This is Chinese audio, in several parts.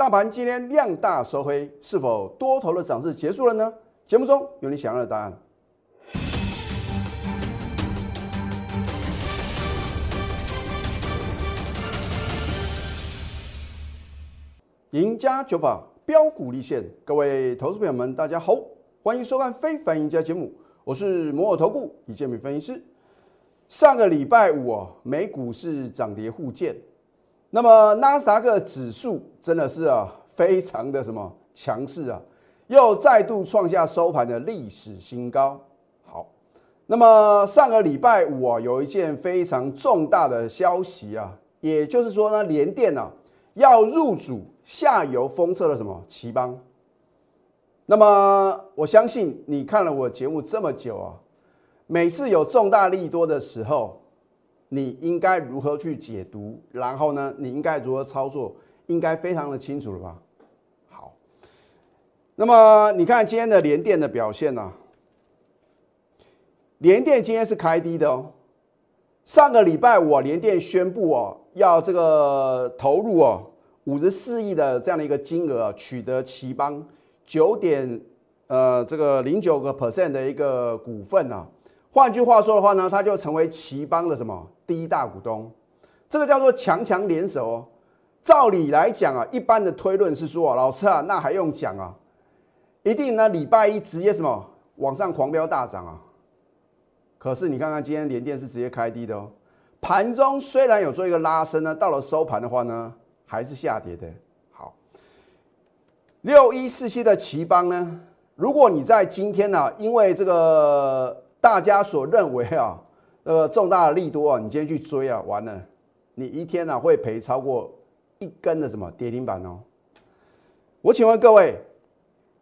大盘今天量大收黑，是否多头的涨势结束了呢？节目中有你想要的答案。赢家九法标股立现，各位投资朋友们，大家好，欢迎收看《非凡赢家》节目，我是摩尔投顾李建民分析师。上个礼拜五啊，美股是涨跌互见，那么纳斯达克指数真的是啊，非常的什么强势啊，又再度创下收盘的历史新高。好，那么上个礼拜五啊，有一件非常重大的消息啊，也就是说呢，联电啊要入主下游封测的什么奇邦。那么我相信你看了我节目这么久啊。每次有重大利多的时候，你应该如何去解读？然后呢，你应该如何操作？应该非常的清楚了吧？好，那么你看今天的联电的表现呢？联电今天是开低的哦。上个礼拜五，联电宣布哦，要这个投入哦五十四亿的这样的一个金额，取得奇邦九点呃这个零九个 percent 的一个股份啊。换句话说的话呢，他就成为奇邦的什么第一大股东，这个叫做强强联手哦。照理来讲啊，一般的推论是说，老师啊，那还用讲啊？一定呢，礼拜一直接什么往上狂飙大涨啊。可是你看看今天连电是直接开低的哦，盘中虽然有做一个拉升呢，到了收盘的话呢，还是下跌的。好，六一四七的奇邦呢，如果你在今天呢，因为这个。大家所认为啊，呃，重大的利多啊，你今天去追啊，完了，你一天呢会赔超过一根的什么跌停板哦。我请问各位，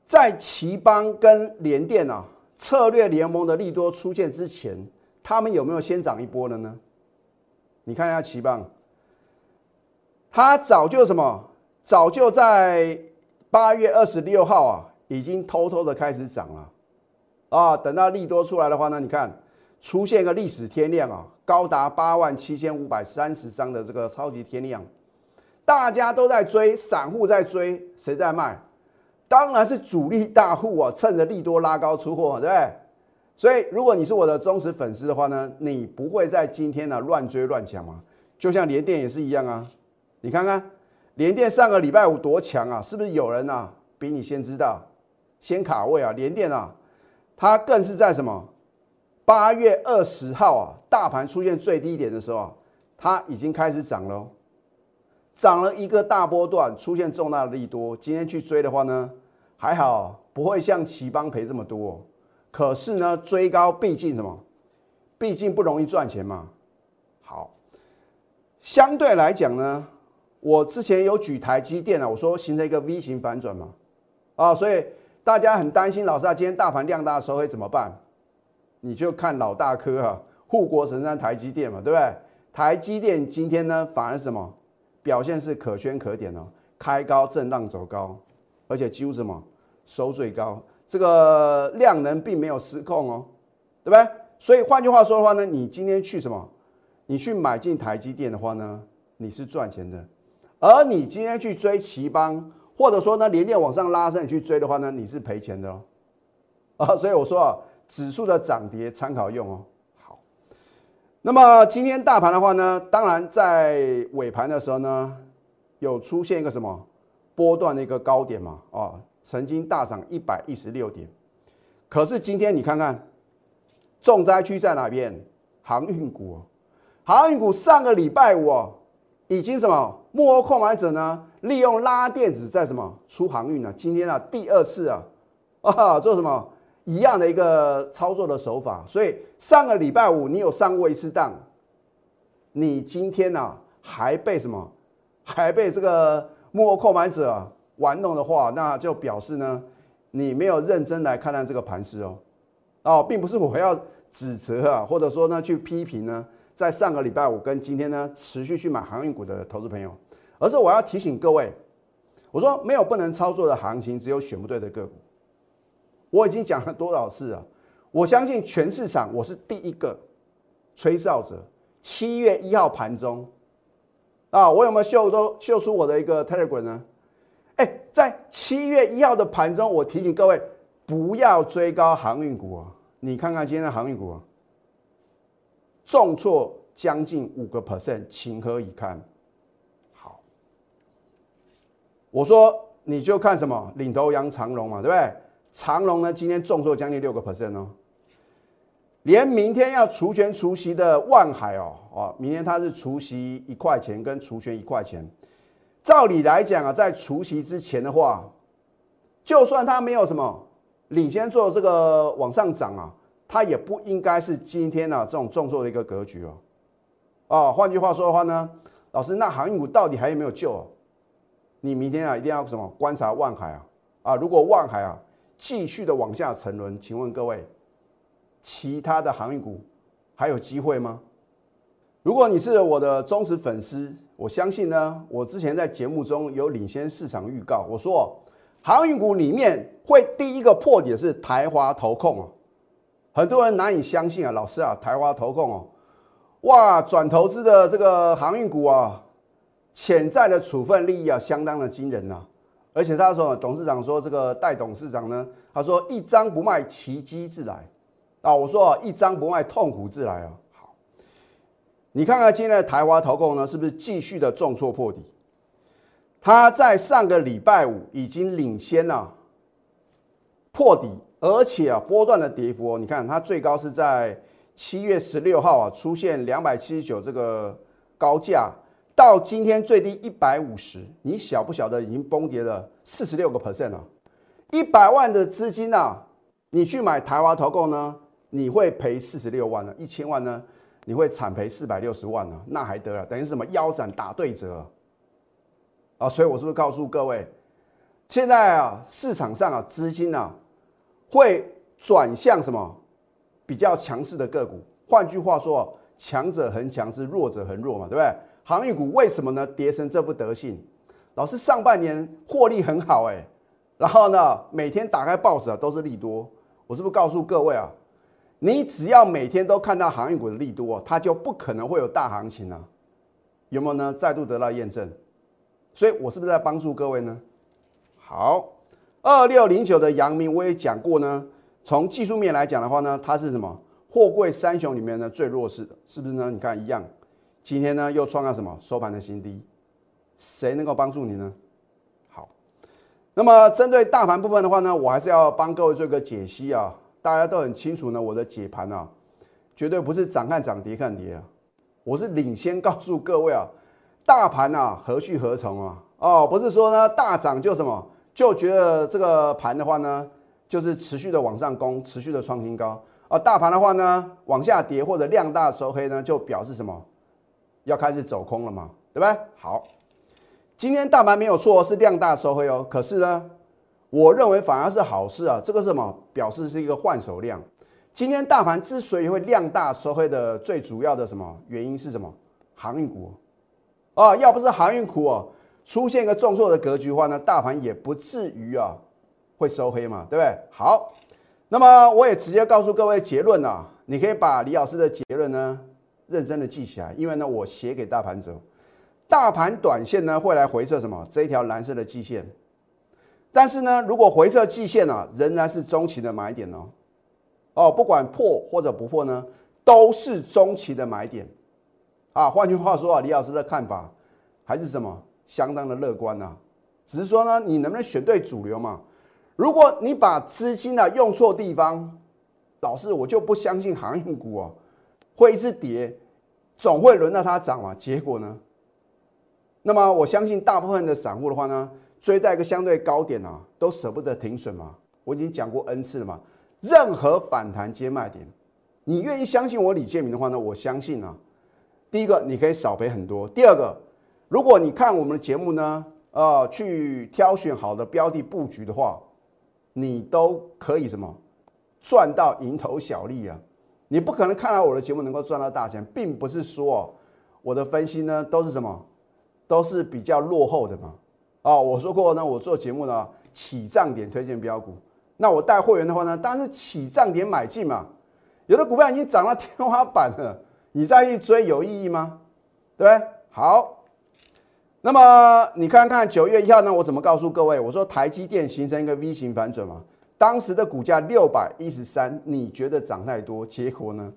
在奇邦跟联电啊策略联盟的利多出现之前，他们有没有先涨一波的呢？你看一下奇邦，它早就什么，早就在八月二十六号啊，已经偷偷的开始涨了。啊，等到利多出来的话呢，你看出现一个历史天量啊，高达八万七千五百三十张的这个超级天量，大家都在追，散户在追，谁在卖？当然是主力大户啊，趁着利多拉高出货，对不对？所以如果你是我的忠实粉丝的话呢，你不会在今天呢乱追乱抢嘛？就像联电也是一样啊，你看看联电上个礼拜五多强啊，是不是有人啊比你先知道，先卡位啊？联电啊。它更是在什么？八月二十号啊，大盘出现最低点的时候，它已经开始涨了，涨了一个大波段，出现重大的利多。今天去追的话呢，还好不会像奇邦赔这么多。可是呢，追高毕竟什么？毕竟不容易赚钱嘛。好，相对来讲呢，我之前有举台积电啊，我说形成一个 V 型反转嘛，啊，所以。大家很担心，老师啊，今天大盘量大的时候会怎么办？你就看老大科哈，护国神山台积电嘛，对不对？台积电今天呢，反而什么表现是可圈可点哦，开高震荡走高，而且几乎什么收最高，这个量能并没有失控哦，对不对？所以换句话说的话呢，你今天去什么？你去买进台积电的话呢，你是赚钱的，而你今天去追奇邦。或者说呢，连电往上拉升，你去追的话呢，你是赔钱的哦。啊，所以我说啊，指数的涨跌参考用哦。好，那么今天大盘的话呢，当然在尾盘的时候呢，有出现一个什么波段的一个高点嘛，啊，曾经大涨一百一十六点。可是今天你看看，重灾区在哪边？航运股，航运股上个礼拜五哦已经什么幕后控买者呢？利用拉电子在什么出航运呢？今天啊第二次啊啊做什么一样的一个操作的手法。所以上个礼拜五你有上过一次当，你今天呢还被什么还被这个幕后控买者玩弄的话，那就表示呢你没有认真来看待这个盘势哦哦，并不是我要指责啊，或者说呢去批评呢，在上个礼拜五跟今天呢持续去买航运股的投资朋友。而是我要提醒各位，我说没有不能操作的行情，只有选不对的个股。我已经讲了多少次了？我相信全市场我是第一个吹哨者。七月一号盘中啊，我有没有秀都秀出我的一个 Telegram 呢？哎，在七月一号的盘中，我提醒各位不要追高航运股啊！你看看今天的航运股啊，重挫将近五个 percent，情何以堪？好，我说你就看什么领头羊长龙嘛，对不对？长龙呢，今天重挫将近六个 percent 哦。连明天要除权除息的万海哦哦，明天它是除息一块钱跟除权一块钱。照理来讲啊，在除息之前的话，就算它没有什么领先做这个往上涨啊，它也不应该是今天呢这种重挫的一个格局哦。哦，换句话说的话呢，老师，那航运股到底还有没有救？你明天啊一定要什么观察万海啊啊，如果万海啊继续的往下沉沦，请问各位？其他的航运股还有机会吗？如果你是我的忠实粉丝，我相信呢，我之前在节目中有领先市场预告，我说航运股里面会第一个破底的是台华投控哦，很多人难以相信啊，老师啊，台华投控哦，哇，转投资的这个航运股啊，潜在的处分利益啊，相当的惊人呐，而且他说董事长说这个代董事长呢，他说一张不卖，奇迹自来。啊，我说啊，一张不卖，痛苦自来啊。好，你看看今天的台华投控呢，是不是继续的重挫破底？他在上个礼拜五已经领先了破底，而且啊，波段的跌幅哦，你看它最高是在七月十六号啊，出现两百七十九这个高价，到今天最低一百五十，你晓不晓得已经崩跌了四十六个 percent 了？一百万的资金啊，你去买台华投购呢？你会赔四十六万呢，一千万呢，你会惨赔四百六十万呢，那还得了？等于是什么腰斩打对折啊！所以我是不是告诉各位，现在啊市场上啊资金啊会转向什么比较强势的个股？换句话说，强者恒强是弱者恒弱嘛，对不对？航运股为什么呢跌成这副德性？老师上半年获利很好哎，然后呢每天打开报纸啊都是利多，我是不是告诉各位啊？你只要每天都看到航运股的利多，它就不可能会有大行情啊，有没有呢？再度得到验证，所以我是不是在帮助各位呢？好，二六零九的阳明我也讲过呢，从技术面来讲的话呢，它是什么？货柜三雄里面呢最弱势的，是不是呢？你看一样，今天呢又创了什么收盘的新低？谁能够帮助你呢？好，那么针对大盘部分的话呢，我还是要帮各位做一个解析啊。大家都很清楚呢，我的解盘啊，绝对不是涨看涨跌看跌啊，我是领先告诉各位啊，大盘啊何去何从啊？哦，不是说呢大涨就什么就觉得这个盘的话呢，就是持续的往上攻，持续的创新高啊。大盘的话呢往下跌或者量大收黑呢，就表示什么要开始走空了嘛，对不对？好，今天大盘没有错，是量大收黑哦，可是呢？我认为反而是好事啊！这个是什么？表示是一个换手量。今天大盘之所以会量大收黑的最主要的什么原因是什么？航运股啊，要不是航运股哦出现一个重挫的格局的话呢，大盘也不至于啊会收黑嘛，对不对？好，那么我也直接告诉各位结论啊，你可以把李老师的结论呢认真的记起来，因为呢我写给大盘者，大盘短线呢会来回测什么？这一条蓝色的季线。但是呢，如果回撤季线呢，仍然是中期的买点哦。哦，不管破或者不破呢，都是中期的买点啊。换句话说啊，李老师的看法还是什么，相当的乐观呐。只是说呢，你能不能选对主流嘛？如果你把资金呢用错地方，老师我就不相信航运股哦会一直跌，总会轮到它涨嘛。结果呢，那么我相信大部分的散户的话呢。追在一个相对高点啊，都舍不得停损嘛。我已经讲过 N 次了嘛。任何反弹接卖点，你愿意相信我李建明的话呢？我相信啊。第一个，你可以少赔很多；第二个，如果你看我们的节目呢，呃，去挑选好的标的布局的话，你都可以什么赚到蝇头小利啊。你不可能看到我的节目能够赚到大钱，并不是说我的分析呢都是什么，都是比较落后的嘛。哦，我说过呢，我做节目呢，起涨点推荐标股。那我带会员的话呢，当然是起涨点买进嘛。有的股票已经涨到天花板了，你再去追有意义吗？对不对？好，那么你看看九月一号呢，我怎么告诉各位？我说台积电形成一个 V 型反转嘛，当时的股价六百一十三，你觉得涨太多？结果呢，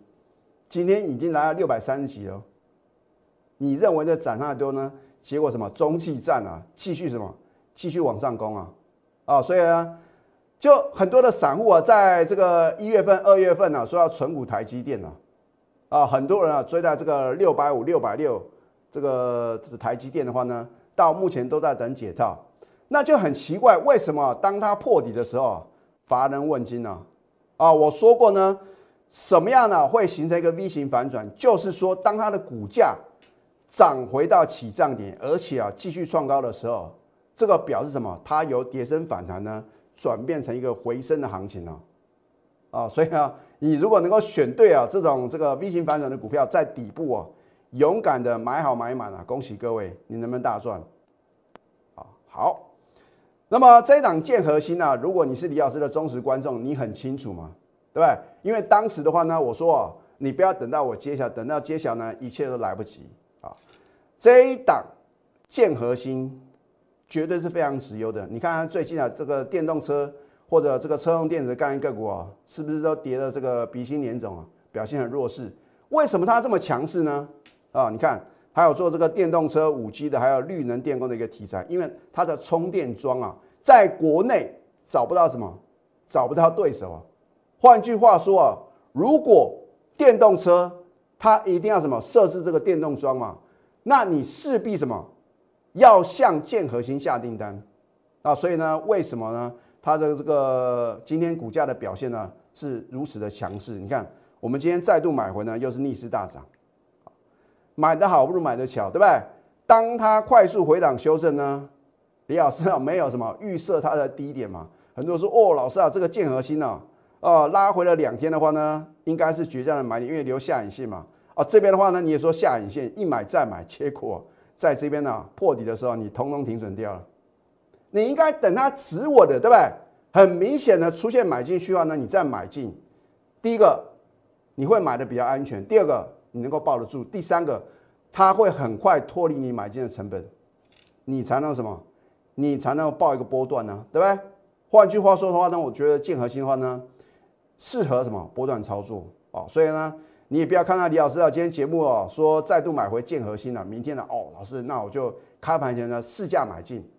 今天已经来到六百三十几了。你认为的涨太多呢？结果什么？中继站啊，继续什么？继续往上攻啊！啊，所以呢，就很多的散户啊，在这个一月份、二月份呢，说要存股台积电呢，啊，很多人啊追在这个六百五、六百六这个台积电的话呢，到目前都在等解套，那就很奇怪，为什么当它破底的时候，乏人问津呢？啊，我说过呢，什么样呢会形成一个 V 型反转？就是说，当它的股价涨回到起涨点，而且啊继续创高的时候。这个表示什么？它由跌升反弹呢，转变成一个回升的行情了，啊，所以啊，你如果能够选对啊这种这个 V 型反转的股票，在底部啊，勇敢的买好买满啊，恭喜各位，你能不能大赚？啊，好，那么这一档建核心呢，如果你是李老师的忠实观众，你很清楚嘛，对不对？因为当时的话呢，我说啊，你不要等到我揭晓，等到揭晓呢，一切都来不及啊。这一档建核心。绝对是非常值优的。你看最近啊，这个电动车或者这个车用电子概念个股啊，是不是都跌的这个鼻青脸肿啊？表现很弱势。为什么它这么强势呢？啊，你看还有做这个电动车、五 G 的，还有绿能电工的一个题材，因为它的充电桩啊，在国内找不到什么，找不到对手啊。换句话说啊，如果电动车它一定要什么设置这个电动桩嘛，那你势必什么？要向建核心下订单啊，所以呢，为什么呢？它的这个今天股价的表现呢是如此的强势？你看，我们今天再度买回呢，又是逆势大涨，买的好不如买的巧，对不对？当它快速回档修正呢，李老师啊，没有什么预设它的低点嘛？很多人说哦，老师啊，这个建核心呢，哦，拉回了两天的话呢，应该是绝佳的买点，因为留下影线嘛。哦，这边的话呢，你也说下影线一买再买，结果。在这边呢破底的时候，你通通停损掉了。你应该等它止稳的，对不对？很明显的出现买进需要呢，你再买进。第一个，你会买的比较安全；第二个，你能够抱得住；第三个，它会很快脱离你买进的成本，你才能什么？你才能报一个波段呢，对不对？换句话说的话呢，我觉得建核心的话呢，适合什么波段操作啊？所以呢。你也不要看到李老师啊，今天节目哦说再度买回建核心了，明天呢哦，老师那我就开盘前呢试价买进，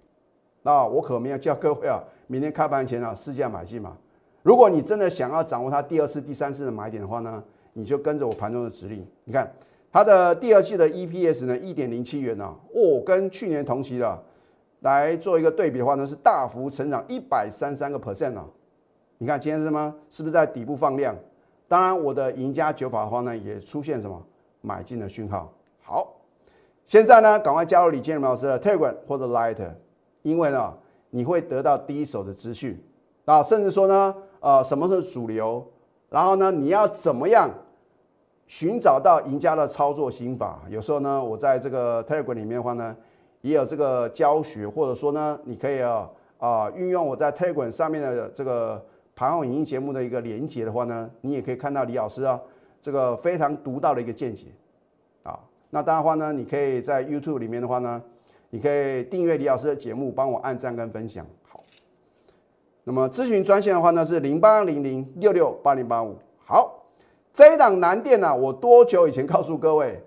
那我可没有叫各位啊，明天开盘前啊试价买进嘛。如果你真的想要掌握它第二次、第三次的买点的话呢，你就跟着我盘中的指令。你看它的第二季的 EPS 呢一点零七元呢，哦，跟去年同期的来做一个对比的话呢，是大幅成长一百三三个 percent 啊。你看今天是什么？是不是在底部放量？当然，我的赢家九法的话呢，也出现什么买进的讯号。好，现在呢，赶快加入李建老师的 Telegram 或者 Light，因为呢，你会得到第一手的资讯啊，甚至说呢，呃，什么是主流，然后呢，你要怎么样寻找到赢家的操作心法？有时候呢，我在这个 Telegram 里面的话呢，也有这个教学，或者说呢，你可以啊啊运用我在 Telegram 上面的这个。盘后影音节目的一个连接的话呢，你也可以看到李老师啊这个非常独到的一个见解啊。那当然话呢，你可以在 YouTube 里面的话呢，你可以订阅李老师的节目，帮我按赞跟分享。好，那么咨询专线的话呢是零八零零六六八零八五。好，这一档南电呢，我多久以前告诉各位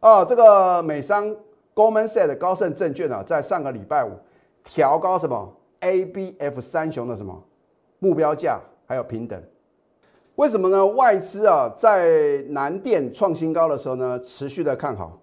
啊？这个美商 Goldman Sachs 高盛证券啊，在上个礼拜五调高什么 ABF 三雄的什么？目标价还有平等，为什么呢？外资啊，在南电创新高的时候呢，持续的看好，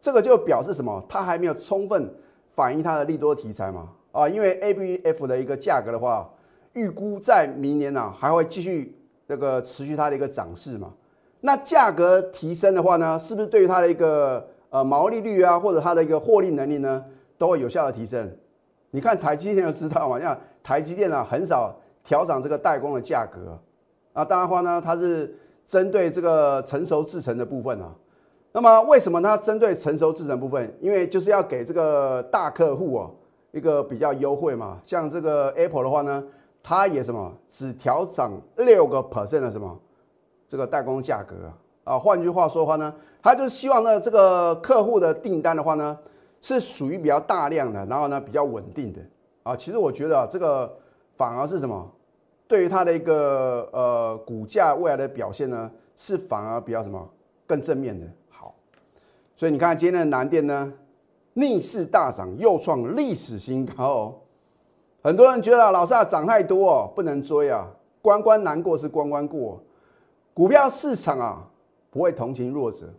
这个就表示什么？它还没有充分反映它的利多题材嘛？啊，因为 A B F 的一个价格的话，预估在明年呢还会继续这个持续它的一个涨势嘛？那价格提升的话呢，是不是对于它的一个呃毛利率啊，或者它的一个获利能力呢，都会有效的提升？你看台积电就知道嘛，像台积电啊，很少。调整这个代工的价格啊，当然话呢，它是针对这个成熟制成的部分啊。那么为什么它针对成熟制成部分？因为就是要给这个大客户哦一个比较优惠嘛。像这个 Apple 的话呢，它也什么只调整六个 percent 的什么这个代工价格啊。换句话说的话呢，它就是希望呢这个客户的订单的话呢，是属于比较大量的，然后呢比较稳定的啊。其实我觉得啊，这个反而是什么？对于它的一个呃股价未来的表现呢，是反而比较什么更正面的。好，所以你看今天的南电呢，逆势大涨，又创历史新高哦。很多人觉得老啊涨太多，不能追啊，关关难过是关关过。股票市场啊，不会同情弱者，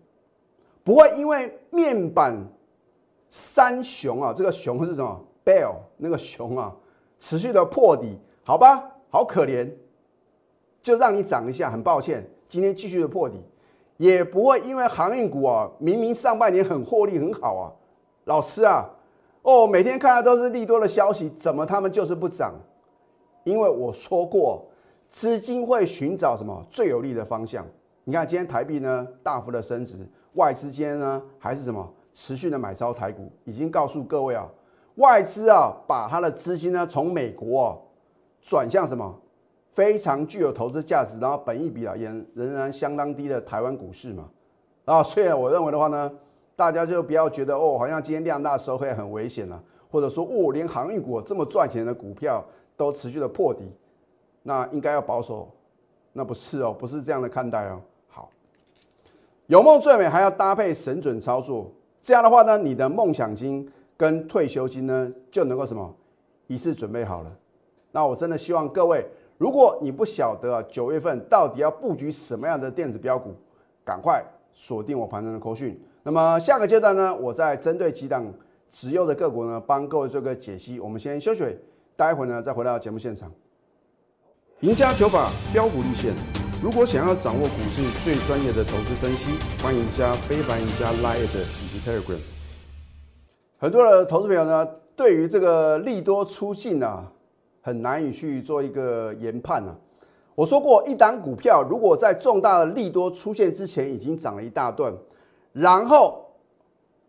不会因为面板三雄啊，这个熊是什么？Bell 那个熊啊，持续的破底，好吧。好可怜，就让你涨一下。很抱歉，今天继续的破底，也不会因为航运股啊，明明上半年很获利很好啊，老师啊，哦，每天看的都是利多的消息，怎么他们就是不涨？因为我说过，资金会寻找什么最有利的方向。你看今天台币呢大幅的升值，外资间呢还是什么持续的买超台股，已经告诉各位啊，外资啊把他的资金呢从美国。转向什么非常具有投资价值，然后本益比啊也仍然相当低的台湾股市嘛啊，所以我认为的话呢，大家就不要觉得哦，好像今天量大收会很危险了，或者说哦，连航运股这么赚钱的股票都持续的破底，那应该要保守，那不是哦，不是这样的看待哦。好，有梦最美，还要搭配神准操作，这样的话呢，你的梦想金跟退休金呢就能够什么一次准备好了。那我真的希望各位，如果你不晓得九月份到底要布局什么样的电子标股，赶快锁定我盘中的口讯。那么下个阶段呢，我再针对几档持有的个股呢，帮各位做个解析。我们先休息，待会呢再回到节目现场。赢家九法标股立线，如果想要掌握股市最专业的投资分析，欢迎加非凡、赢家 Line 以及 Telegram。很多的投资朋友呢，对于这个利多出尽啊。很难以去做一个研判啊。我说过，一档股票如果在重大的利多出现之前已经涨了一大段，然后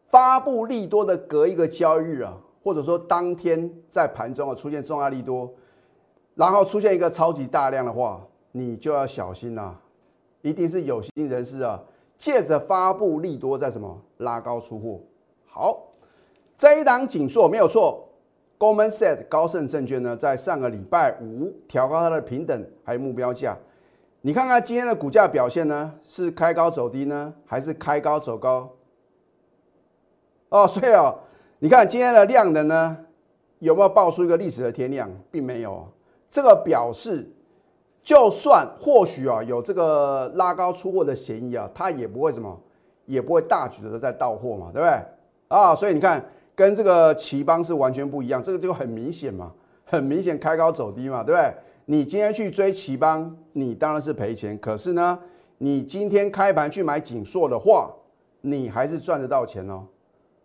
发布利多的隔一个交易日啊，或者说当天在盘中啊出现重大利多，然后出现一个超级大量的话，你就要小心啦，一定是有心人士啊，借着发布利多在什么拉高出货。好，这一档紧缩没有错。Goldman said 高盛证券呢，在上个礼拜五调高它的平等还有目标价。你看看今天的股价表现呢，是开高走低呢，还是开高走高？哦，所以哦，你看今天的量能呢，有没有爆出一个历史的天量？并没有。这个表示，就算或许啊有这个拉高出货的嫌疑啊，它也不会什么，也不会大举的在到货嘛，对不对？啊，所以你看。跟这个奇邦是完全不一样，这个就很明显嘛，很明显开高走低嘛，对不对？你今天去追奇邦，你当然是赔钱。可是呢，你今天开盘去买锦硕的话，你还是赚得到钱哦。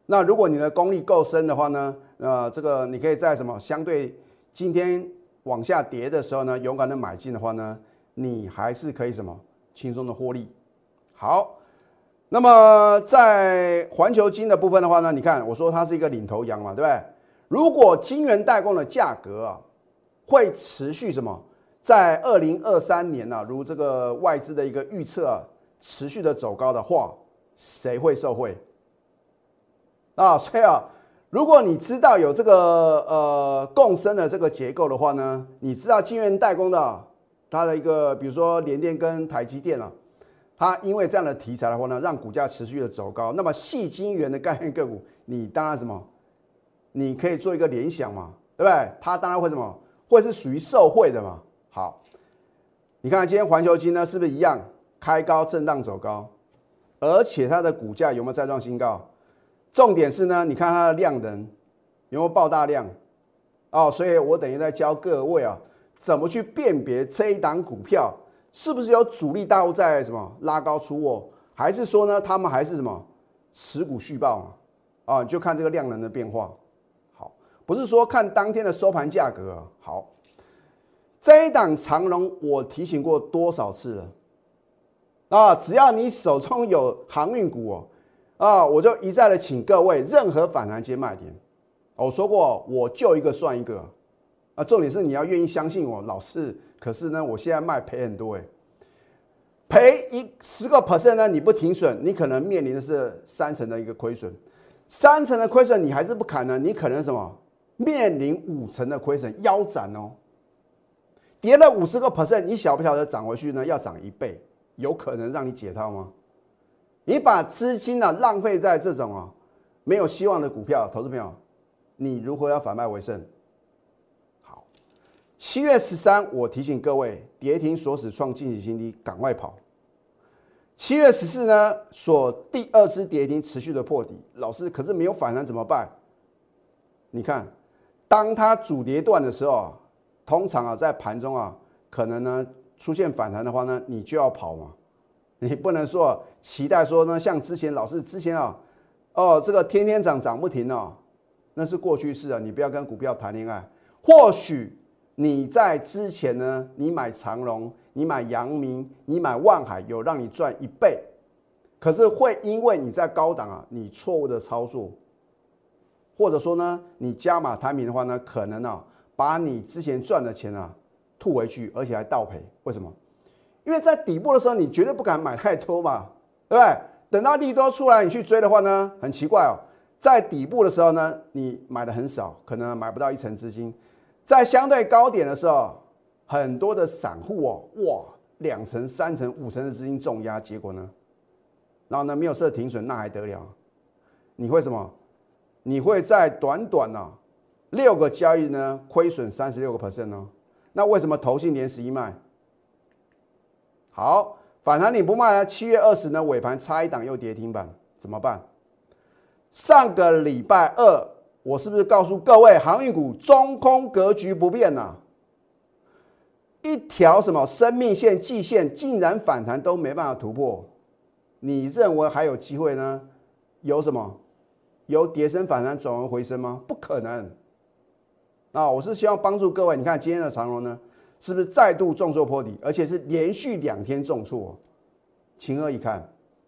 那如果你的功力够深的话呢，呃，这个你可以在什么相对今天往下跌的时候呢，勇敢的买进的话呢，你还是可以什么轻松的获利。好。那么在环球金的部分的话呢，你看我说它是一个领头羊嘛，对不对？如果金元代工的价格啊会持续什么，在二零二三年呢，如这个外资的一个预测啊，持续的走高的话，谁会受惠？啊，所以啊，如果你知道有这个呃共生的这个结构的话呢，你知道金元代工的它的一个，比如说联电跟台积电啊。它因为这样的题材的话呢，让股价持续的走高。那么细晶圆的概念个股，你当然什么？你可以做一个联想嘛，对不对？它当然会什么？会是属于受贿的嘛。好，你看今天环球金呢，是不是一样开高震荡走高？而且它的股价有没有再创新高？重点是呢，你看它的量能有没有爆大量？哦，所以我等于在教各位啊，怎么去辨别这一档股票。是不是有主力大户在什么拉高出货，还是说呢，他们还是什么持股续报啊？啊，就看这个量能的变化。不是说看当天的收盘价格。好，这一档长龙，我提醒过多少次了？啊，只要你手中有航运股哦，啊，我就一再的请各位，任何反弹接卖点。我说过，我就一个算一个。啊，重点是你要愿意相信我，老是。可是呢，我现在卖赔很多哎，赔一十个 percent 呢，你不停损，你可能面临的是三成的一个亏损。三成的亏损你还是不砍呢？你可能什么面临五成的亏损腰斩哦。跌了五十个 percent，你晓不晓得涨回去呢？要涨一倍，有可能让你解套吗？你把资金呢浪费在这种啊没有希望的股票，投资朋友，你如何要反败为胜？好，七月十三，我提醒各位，跌停锁死创近期新低，赶快跑。七月十四呢，锁第二次跌停持续的破底，老师可是没有反弹怎么办？你看，当它主跌段的时候。通常啊，在盘中啊，可能呢出现反弹的话呢，你就要跑嘛。你不能说期待说呢，像之前老是之前啊，哦，这个天天涨涨不停哦，那是过去式啊。你不要跟股票谈恋爱。或许你在之前呢，你买长隆，你买阳明，你买万海，有让你赚一倍，可是会因为你在高档啊，你错误的操作，或者说呢，你加码摊平的话呢，可能啊。把你之前赚的钱啊吐回去，而且还倒赔，为什么？因为在底部的时候，你绝对不敢买太多嘛，对不对？等到利多出来，你去追的话呢，很奇怪哦，在底部的时候呢，你买的很少，可能买不到一成资金；在相对高点的时候，很多的散户哦，哇，两成、三成、五成的资金重压，结果呢，然后呢没有设停损，那还得了？你会什么？你会在短短呢？六个交易日呢，亏损三十六个 percent 呢。那为什么投信连十一卖？好，反弹你不卖呢？七月二十呢，尾盘差一档又跌停板，怎么办？上个礼拜二，我是不是告诉各位，航运股中空格局不变呐？一条什么生命线、季线竟然反弹都没办法突破，你认为还有机会呢？有什么？由跌升反弹转为回升吗？不可能。啊，我是希望帮助各位。你看今天的长荣呢，是不是再度重挫破底，而且是连续两天重挫？情何以堪？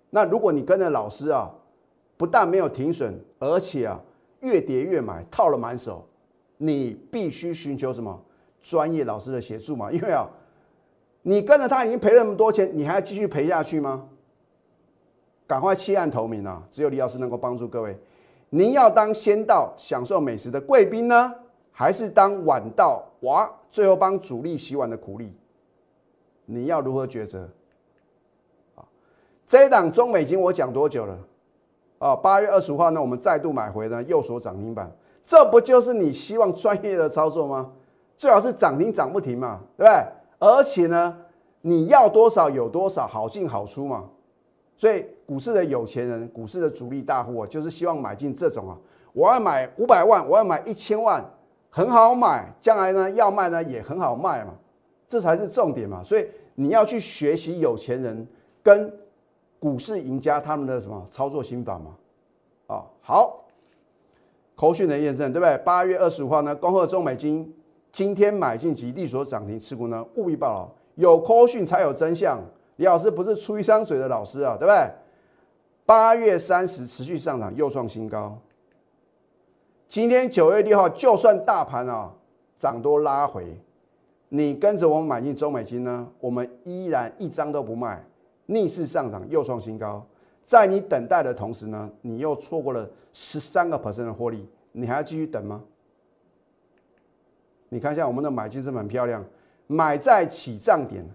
那如果你跟着老师啊，不但没有停损，而且啊越跌越买，套了满手，你必须寻求什么专业老师的协助嘛？因为啊，你跟着他已经赔了那么多钱，你还要继续赔下去吗？赶快弃暗投明啊！只有李老师能够帮助各位。您要当先到享受美食的贵宾呢？还是当晚到哇，最后帮主力洗碗的苦力，你要如何抉择？啊，这一档中美金我讲多久了？啊，八月二十五号呢，我们再度买回呢，右手涨停板，这不就是你希望专业的操作吗？最好是涨停涨不停嘛，对不对？而且呢，你要多少有多少，好进好出嘛。所以股市的有钱人，股市的主力大户啊，就是希望买进这种啊，我要买五百万，我要买一千万。很好买，将来呢要卖呢也很好卖嘛，这才是重点嘛。所以你要去学习有钱人跟股市赢家他们的什么操作心法嘛。啊，好，口讯的验证对不对？八月二十五号呢，恭贺中美金今天买进及利所涨停持股呢，务必报牢，有口讯才有真相。李老师不是出一张嘴的老师啊，对不对？八月三十持续上涨，又创新高。今天九月六号，就算大盘啊涨多拉回，你跟着我们买进中美金呢，我们依然一张都不卖，逆势上涨又创新高。在你等待的同时呢，你又错过了十三个 percent 的获利，你还要继续等吗？你看一下我们的买进是很漂亮，买在起涨点，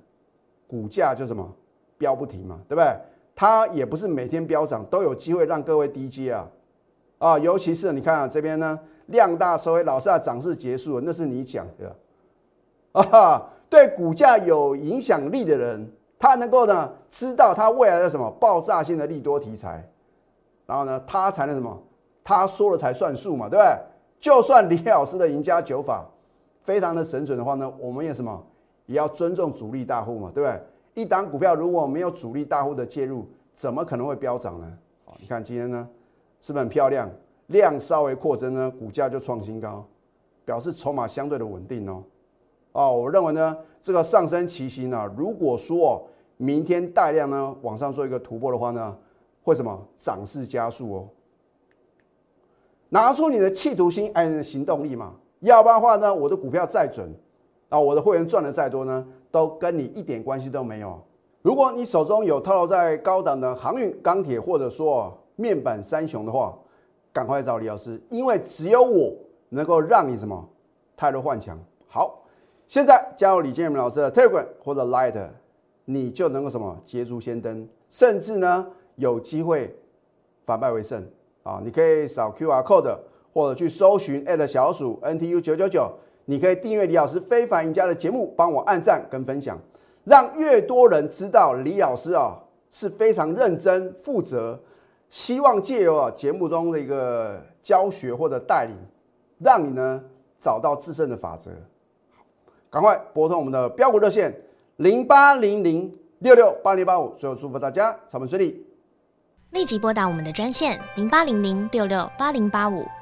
股价就什么飙不停嘛，对不对？它也不是每天飙涨都有机会让各位低接啊。啊，尤其是你看啊，这边呢量大收回，老是要涨势结束了，那是你讲的啊。对股价有影响力的人，他能够呢知道他未来的什么爆炸性的利多题材，然后呢他才能什么，他说了才算数嘛，对不对？就算李老师的赢家九法非常的神准的话呢，我们也什么也要尊重主力大户嘛，对不对？一档股票如果没有主力大户的介入，怎么可能会飙涨呢？好，你看今天呢。是不是很漂亮？量稍微扩增呢，股价就创新高，表示筹码相对的稳定哦。哦，我认为呢，这个上升旗形呢，如果说明天大量呢往上做一个突破的话呢，会什么涨势加速哦？拿出你的企图心，哎，行动力嘛。要不然的话呢，我的股票再准啊，我的会员赚的再多呢，都跟你一点关系都没有。如果你手中有套牢在高档的航运、钢铁，或者说面板三雄的话，赶快找李老师，因为只有我能够让你什么泰弱换强。好，现在加入李建明老师的 Telegram 或者 Light，你就能够什么捷足先登，甚至呢有机会反败为胜啊！你可以扫 QR code 或者去搜寻小鼠 NTU 九九九，你可以订阅李老师非凡赢家的节目，帮我按赞跟分享，让越多人知道李老师啊是非常认真负责。希望借由啊节目中的一个教学或者带领，让你呢找到自身的法则。赶快拨通我们的标股热线零八零零六六八零八五，最后祝福大家财源顺利。立即拨打我们的专线零八零零六六八零八五